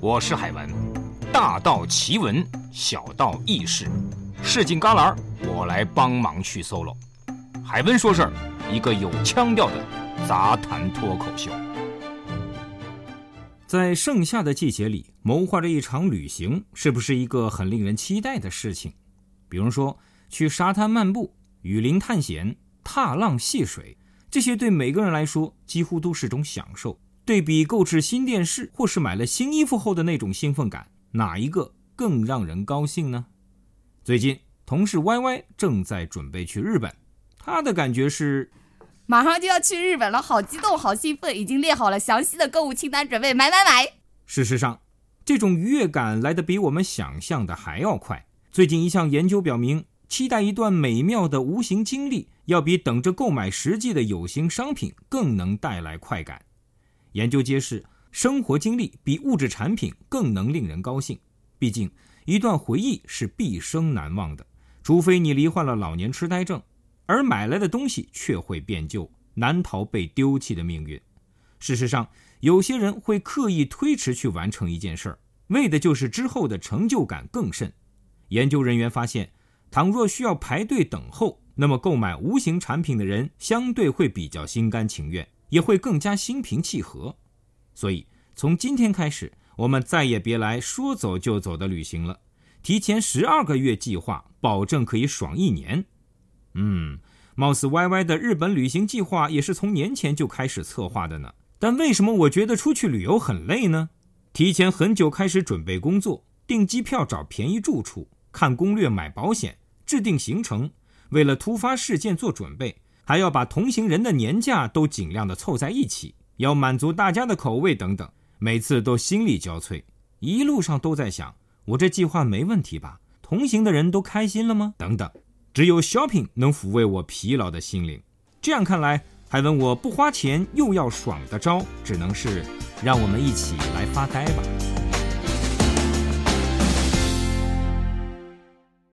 我是海文，大道奇闻，小道轶事，市井旮旯，我来帮忙去 solo。海文说事儿，一个有腔调的杂谈脱口秀。在盛夏的季节里，谋划着一场旅行，是不是一个很令人期待的事情？比如说，去沙滩漫步、雨林探险、踏浪戏水，这些对每个人来说几乎都是种享受。对比购置新电视或是买了新衣服后的那种兴奋感，哪一个更让人高兴呢？最近，同事 Y Y 正在准备去日本，他的感觉是。马上就要去日本了，好激动，好兴奋，已经列好了详细的购物清单，准备买买买。事实上，这种愉悦感来得比我们想象的还要快。最近一项研究表明，期待一段美妙的无形经历，要比等着购买实际的有形商品更能带来快感。研究揭示，生活经历比物质产品更能令人高兴。毕竟，一段回忆是毕生难忘的，除非你罹患了老年痴呆症。而买来的东西却会变旧，难逃被丢弃的命运。事实上，有些人会刻意推迟去完成一件事儿，为的就是之后的成就感更甚。研究人员发现，倘若需要排队等候，那么购买无形产品的人相对会比较心甘情愿，也会更加心平气和。所以，从今天开始，我们再也别来说走就走的旅行了，提前十二个月计划，保证可以爽一年。嗯，貌似 Y Y 的日本旅行计划也是从年前就开始策划的呢。但为什么我觉得出去旅游很累呢？提前很久开始准备工作，订机票、找便宜住处、看攻略、买保险、制定行程，为了突发事件做准备，还要把同行人的年假都尽量的凑在一起，要满足大家的口味等等，每次都心力交瘁。一路上都在想，我这计划没问题吧？同行的人都开心了吗？等等。只有 shopping 能抚慰我疲劳的心灵。这样看来，还问我不花钱又要爽的招，只能是让我们一起来发呆吧。